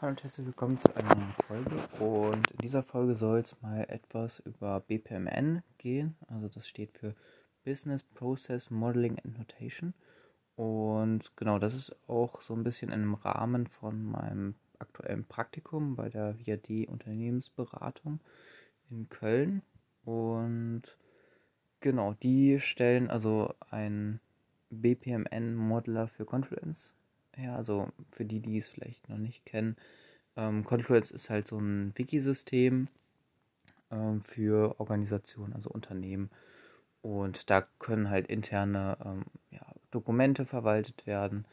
Hallo und herzlich willkommen zu einer neuen Folge. Und in dieser Folge soll es mal etwas über BPMN gehen. Also das steht für Business Process Modeling and Notation. Und genau, das ist auch so ein bisschen im Rahmen von meinem aktuellen Praktikum bei der VAD Unternehmensberatung in Köln. Und genau, die stellen also ein BPMN-Modeler für Confluence her. Also für die, die es vielleicht noch nicht kennen. Ähm, Confluence ist halt so ein Wikisystem ähm, für Organisationen, also Unternehmen. Und da können halt interne ähm, ja, Dokumente verwaltet werden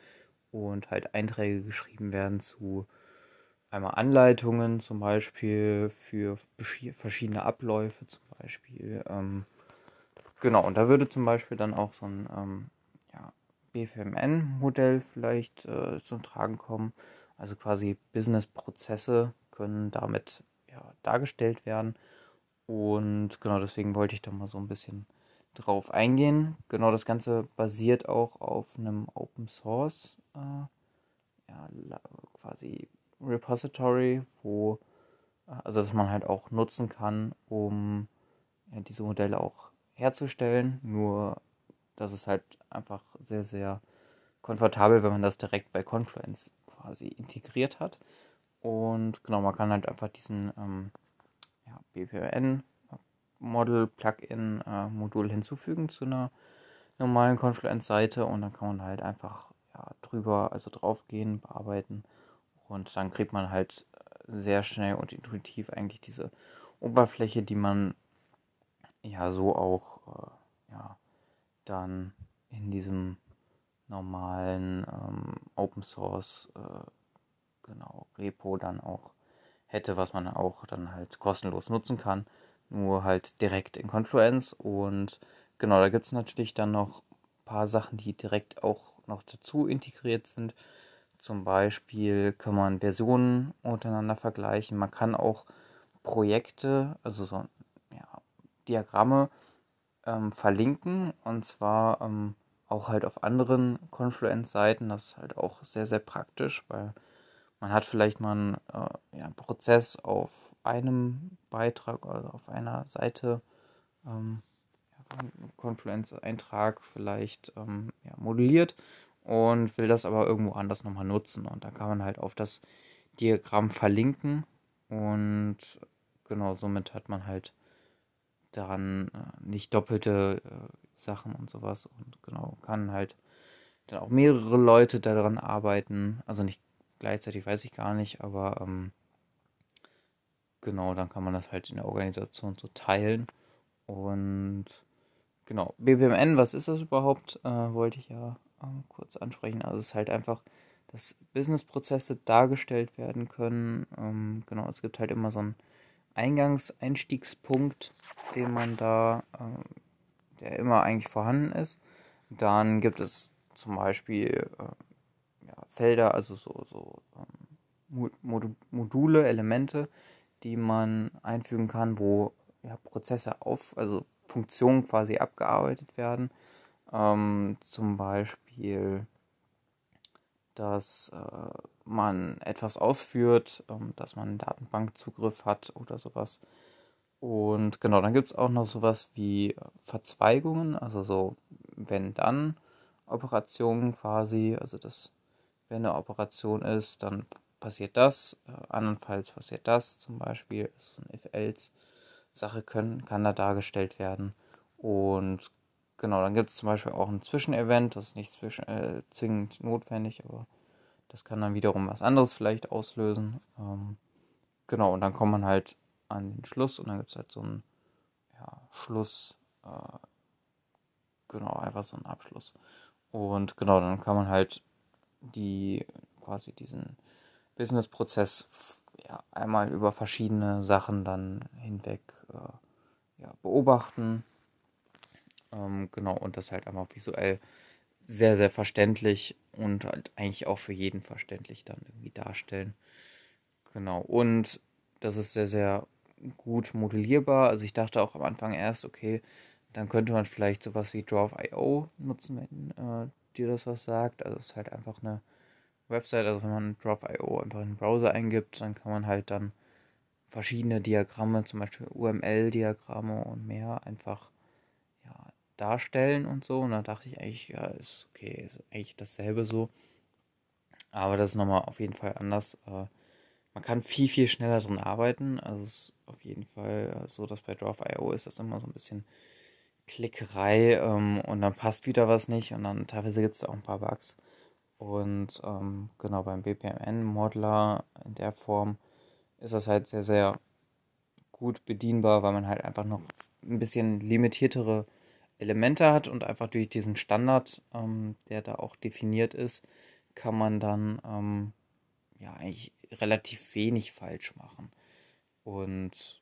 und halt Einträge geschrieben werden zu einmal Anleitungen zum Beispiel für verschiedene Abläufe zum Beispiel. Ähm, genau, und da würde zum Beispiel dann auch so ein ähm, ja, BFMN-Modell vielleicht äh, zum Tragen kommen. Also quasi Business-Prozesse können damit ja, dargestellt werden. Und genau deswegen wollte ich da mal so ein bisschen drauf eingehen. Genau das Ganze basiert auch auf einem Open Source äh, ja, quasi Repository, wo äh, also dass man halt auch nutzen kann, um ja, diese Modelle auch herzustellen. Nur das ist halt einfach sehr, sehr komfortabel, wenn man das direkt bei Confluence quasi integriert hat. Und genau, man kann halt einfach diesen ähm, ja, BPN Model Plugin äh, Modul hinzufügen zu einer normalen Confluence-Seite und dann kann man halt einfach ja, drüber, also draufgehen, bearbeiten und dann kriegt man halt sehr schnell und intuitiv eigentlich diese Oberfläche, die man ja so auch äh, ja, dann in diesem normalen ähm, Open Source äh, genau Repo dann auch hätte, was man auch dann halt kostenlos nutzen kann, nur halt direkt in Confluence und genau, da gibt es natürlich dann noch ein paar Sachen, die direkt auch noch dazu integriert sind. Zum Beispiel kann man Versionen untereinander vergleichen. Man kann auch Projekte, also so ja, Diagramme ähm, verlinken und zwar ähm, auch halt auf anderen Confluence-Seiten. Das ist halt auch sehr, sehr praktisch, weil man hat vielleicht mal einen äh, ja, Prozess auf einem Beitrag, also auf einer Seite, ähm, Confluence-Eintrag vielleicht ähm, ja, modelliert und will das aber irgendwo anders nochmal nutzen. Und da kann man halt auf das Diagramm verlinken und genau somit hat man halt daran äh, nicht doppelte äh, Sachen und sowas und genau kann halt dann auch mehrere Leute daran arbeiten. Also nicht gleichzeitig, weiß ich gar nicht, aber ähm, genau, dann kann man das halt in der Organisation so teilen. Und genau, BPMN, was ist das überhaupt? Äh, wollte ich ja äh, kurz ansprechen. Also es ist halt einfach, dass Businessprozesse dargestellt werden können. Ähm, genau, es gibt halt immer so einen Eingangs-Einstiegspunkt, den man da, äh, der immer eigentlich vorhanden ist. Dann gibt es zum Beispiel äh, ja, Felder, also so, so ähm, Module, Elemente, die man einfügen kann, wo ja, Prozesse auf, also Funktionen quasi abgearbeitet werden. Ähm, zum Beispiel, dass äh, man etwas ausführt, ähm, dass man Datenbankzugriff hat oder sowas. Und genau, dann gibt es auch noch sowas wie Verzweigungen, also so wenn-dann Operationen quasi, also das, wenn eine Operation ist, dann passiert das, äh, andernfalls passiert das zum Beispiel, so eine if-else-Sache kann da dargestellt werden. Und genau, dann gibt es zum Beispiel auch ein Zwischenevent, das ist nicht zwischen, äh, zwingend notwendig, aber das kann dann wiederum was anderes vielleicht auslösen. Ähm, genau, und dann kommt man halt an den Schluss und dann gibt es halt so einen ja, Schluss, äh, genau, einfach so einen Abschluss. Und genau, dann kann man halt die quasi diesen Business-Prozess ja, einmal über verschiedene Sachen dann hinweg äh, ja, beobachten. Ähm, genau, und das halt einmal visuell sehr, sehr verständlich und halt eigentlich auch für jeden verständlich dann irgendwie darstellen. Genau. Und das ist sehr, sehr gut modellierbar. Also ich dachte auch am Anfang erst, okay, dann könnte man vielleicht sowas wie Draw.io nutzen, wenn äh, dir das was sagt. Also es ist halt einfach eine Website, also wenn man Drop.io einfach in den Browser eingibt, dann kann man halt dann verschiedene Diagramme, zum Beispiel UML-Diagramme und mehr, einfach darstellen und so. Und da dachte ich eigentlich, ja, ist okay, ist eigentlich dasselbe so. Aber das ist nochmal auf jeden Fall anders. Äh, man kann viel, viel schneller drin arbeiten. Also es ist auf jeden Fall so, dass bei Drop.io ist das immer so ein bisschen Klickerei ähm, und dann passt wieder was nicht und dann teilweise gibt es auch ein paar Bugs. Und ähm, genau beim BPMN-Modeler in der Form ist das halt sehr, sehr gut bedienbar, weil man halt einfach noch ein bisschen limitiertere Elemente hat und einfach durch diesen Standard, ähm, der da auch definiert ist, kann man dann ähm, ja eigentlich relativ wenig falsch machen. Und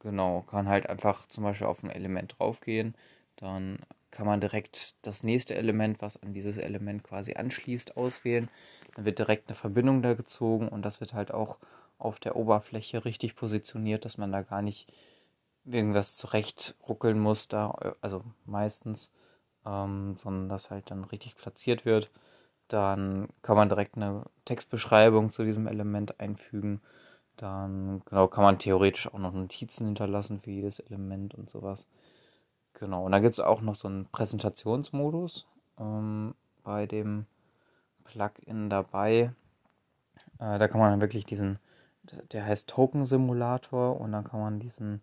genau, kann halt einfach zum Beispiel auf ein Element draufgehen, dann kann man direkt das nächste Element, was an dieses Element quasi anschließt, auswählen. Dann wird direkt eine Verbindung da gezogen und das wird halt auch auf der Oberfläche richtig positioniert, dass man da gar nicht irgendwas zurecht ruckeln muss, da, also meistens, ähm, sondern dass halt dann richtig platziert wird. Dann kann man direkt eine Textbeschreibung zu diesem Element einfügen. Dann genau kann man theoretisch auch noch Notizen hinterlassen für jedes Element und sowas. Genau, und da gibt es auch noch so einen Präsentationsmodus ähm, bei dem Plugin dabei. Äh, da kann man dann wirklich diesen, der heißt Token Simulator und dann kann man diesen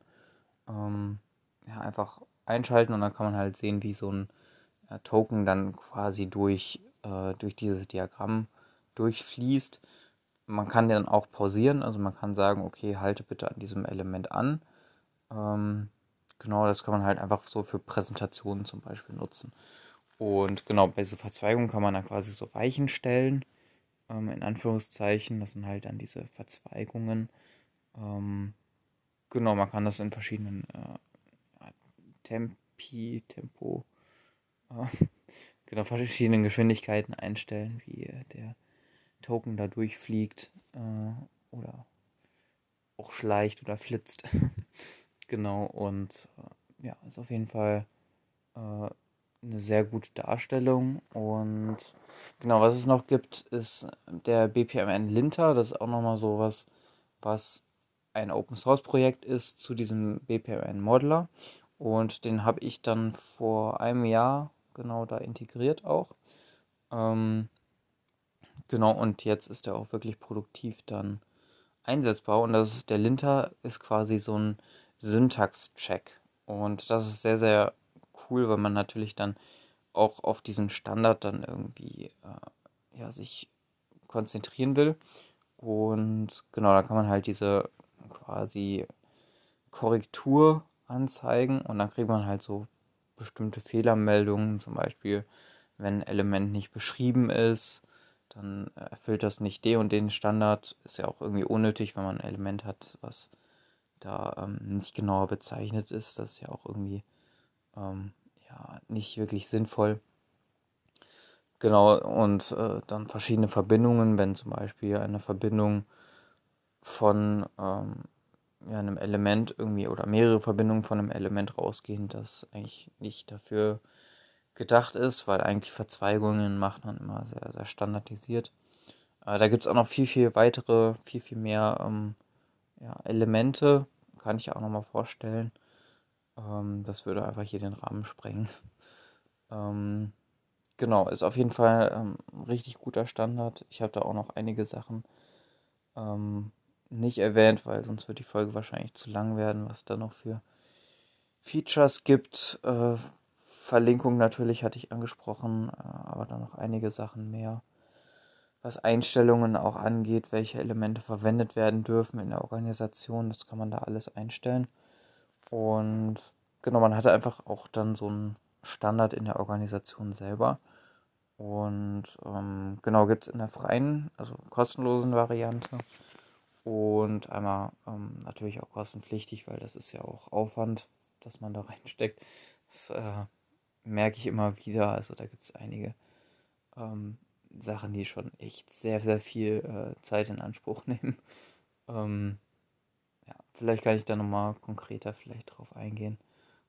ähm, ja, einfach einschalten und dann kann man halt sehen, wie so ein äh, Token dann quasi durch, äh, durch dieses Diagramm durchfließt. Man kann den auch pausieren, also man kann sagen, okay, halte bitte an diesem Element an. Ähm, genau, das kann man halt einfach so für Präsentationen zum Beispiel nutzen. Und genau, bei dieser Verzweigung kann man dann quasi so Weichen stellen, ähm, in Anführungszeichen. Das sind halt dann diese Verzweigungen. Ähm, genau, man kann das in verschiedenen äh, Tempi, Tempo, äh, genau, verschiedenen Geschwindigkeiten einstellen, wie äh, der Token da durchfliegt äh, oder auch schleicht oder flitzt. genau, und äh, ja, ist auf jeden Fall äh, eine sehr gute Darstellung. Und genau, was es noch gibt, ist der BPMN Linter. Das ist auch nochmal so was, was ein Open Source Projekt ist zu diesem BPMN Modeler. Und den habe ich dann vor einem Jahr genau da integriert auch. Ähm, Genau, und jetzt ist er auch wirklich produktiv dann einsetzbar. Und das ist, der Linter ist quasi so ein Syntax-Check. Und das ist sehr, sehr cool, weil man natürlich dann auch auf diesen Standard dann irgendwie äh, ja, sich konzentrieren will. Und genau, da kann man halt diese quasi Korrektur anzeigen und dann kriegt man halt so bestimmte Fehlermeldungen, zum Beispiel wenn ein Element nicht beschrieben ist dann erfüllt das nicht den und den Standard. Ist ja auch irgendwie unnötig, wenn man ein Element hat, was da ähm, nicht genauer bezeichnet ist. Das ist ja auch irgendwie ähm, ja, nicht wirklich sinnvoll. Genau, und äh, dann verschiedene Verbindungen, wenn zum Beispiel eine Verbindung von ähm, ja, einem Element irgendwie oder mehrere Verbindungen von einem Element rausgehen, das eigentlich nicht dafür gedacht ist, weil eigentlich Verzweigungen macht man immer sehr, sehr standardisiert. Äh, da gibt es auch noch viel, viel weitere, viel, viel mehr ähm, ja, Elemente, kann ich auch nochmal vorstellen. Ähm, das würde einfach hier den Rahmen sprengen. Ähm, genau, ist auf jeden Fall ein ähm, richtig guter Standard. Ich habe da auch noch einige Sachen ähm, nicht erwähnt, weil sonst wird die Folge wahrscheinlich zu lang werden, was da noch für Features gibt. Äh, Verlinkung natürlich hatte ich angesprochen, äh, aber dann noch einige Sachen mehr. Was Einstellungen auch angeht, welche Elemente verwendet werden dürfen in der Organisation, das kann man da alles einstellen. Und genau, man hatte einfach auch dann so einen Standard in der Organisation selber. Und ähm, genau gibt es in der freien, also kostenlosen Variante. Und einmal ähm, natürlich auch kostenpflichtig, weil das ist ja auch Aufwand, dass man da reinsteckt. Das äh, merke ich immer wieder. Also da gibt es einige ähm, Sachen, die schon echt sehr, sehr viel äh, Zeit in Anspruch nehmen. Ähm, ja, vielleicht kann ich da nochmal konkreter vielleicht drauf eingehen.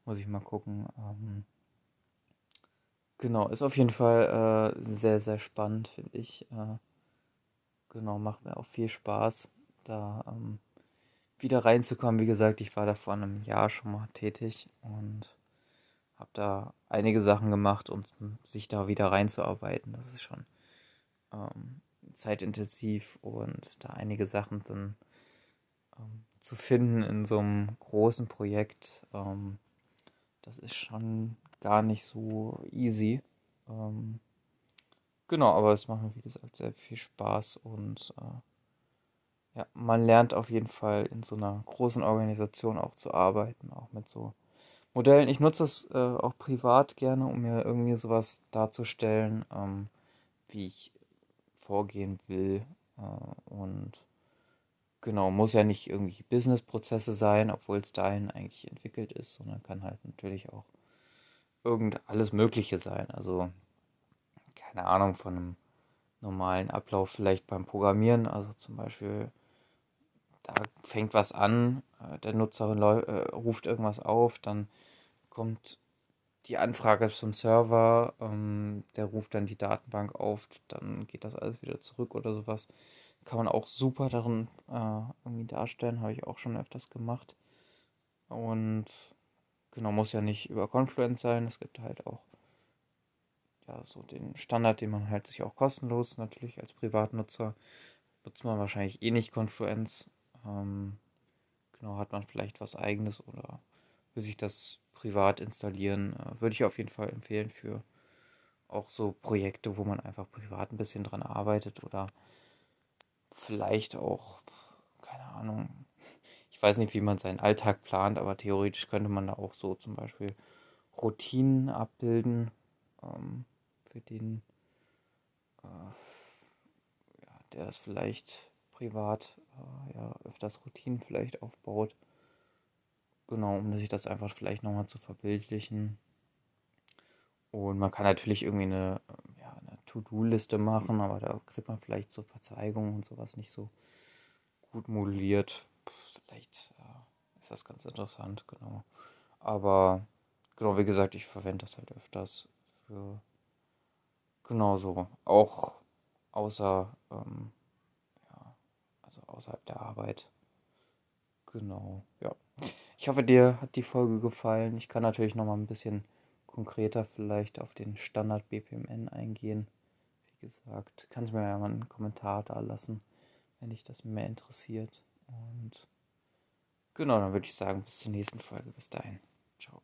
Muss ich mal gucken. Ähm, genau, ist auf jeden Fall äh, sehr, sehr spannend, finde ich. Äh, genau, macht mir auch viel Spaß, da ähm, wieder reinzukommen. Wie gesagt, ich war da vor einem Jahr schon mal tätig und habe da einige Sachen gemacht, um sich da wieder reinzuarbeiten. Das ist schon ähm, zeitintensiv und da einige Sachen dann ähm, zu finden in so einem großen Projekt, ähm, das ist schon gar nicht so easy. Ähm, genau, aber es macht mir, wie gesagt, sehr viel Spaß und äh, ja, man lernt auf jeden Fall in so einer großen Organisation auch zu arbeiten, auch mit so Modellen. Ich nutze es äh, auch privat gerne, um mir irgendwie sowas darzustellen, ähm, wie ich vorgehen will. Äh, und genau, muss ja nicht irgendwie Business-Prozesse sein, obwohl es dahin eigentlich entwickelt ist, sondern kann halt natürlich auch irgend alles Mögliche sein. Also, keine Ahnung, von einem normalen Ablauf vielleicht beim Programmieren. Also zum Beispiel, da fängt was an, äh, der Nutzer äh, ruft irgendwas auf, dann kommt die Anfrage zum Server, ähm, der ruft dann die Datenbank auf, dann geht das alles wieder zurück oder sowas. Kann man auch super darin äh, irgendwie darstellen, habe ich auch schon öfters gemacht. Und genau, muss ja nicht über Confluence sein. Es gibt halt auch ja, so den Standard, den man halt sich auch kostenlos natürlich als Privatnutzer nutzt man wahrscheinlich eh nicht Confluence. Ähm, genau, hat man vielleicht was eigenes oder will sich das privat installieren. Äh, würde ich auf jeden Fall empfehlen für auch so Projekte, wo man einfach privat ein bisschen dran arbeitet oder vielleicht auch, keine Ahnung, ich weiß nicht, wie man seinen Alltag plant, aber theoretisch könnte man da auch so zum Beispiel Routinen abbilden, ähm, für den, äh, der das vielleicht privat äh, ja, öfters Routinen vielleicht aufbaut. Genau, um sich das einfach vielleicht nochmal zu verbildlichen. Und man kann natürlich irgendwie eine, ja, eine To-Do-Liste machen, aber da kriegt man vielleicht so Verzeihungen und sowas nicht so gut modelliert. Vielleicht äh, ist das ganz interessant, genau. Aber genau, wie gesagt, ich verwende das halt öfters für genau so. Auch außer, ähm, also außerhalb der Arbeit. Genau, ja. Ich hoffe, dir hat die Folge gefallen. Ich kann natürlich noch mal ein bisschen konkreter vielleicht auf den Standard BPMN eingehen. Wie gesagt, kannst mir ja mal einen Kommentar da lassen, wenn dich das mehr interessiert. Und genau, dann würde ich sagen, bis zur nächsten Folge. Bis dahin. Ciao.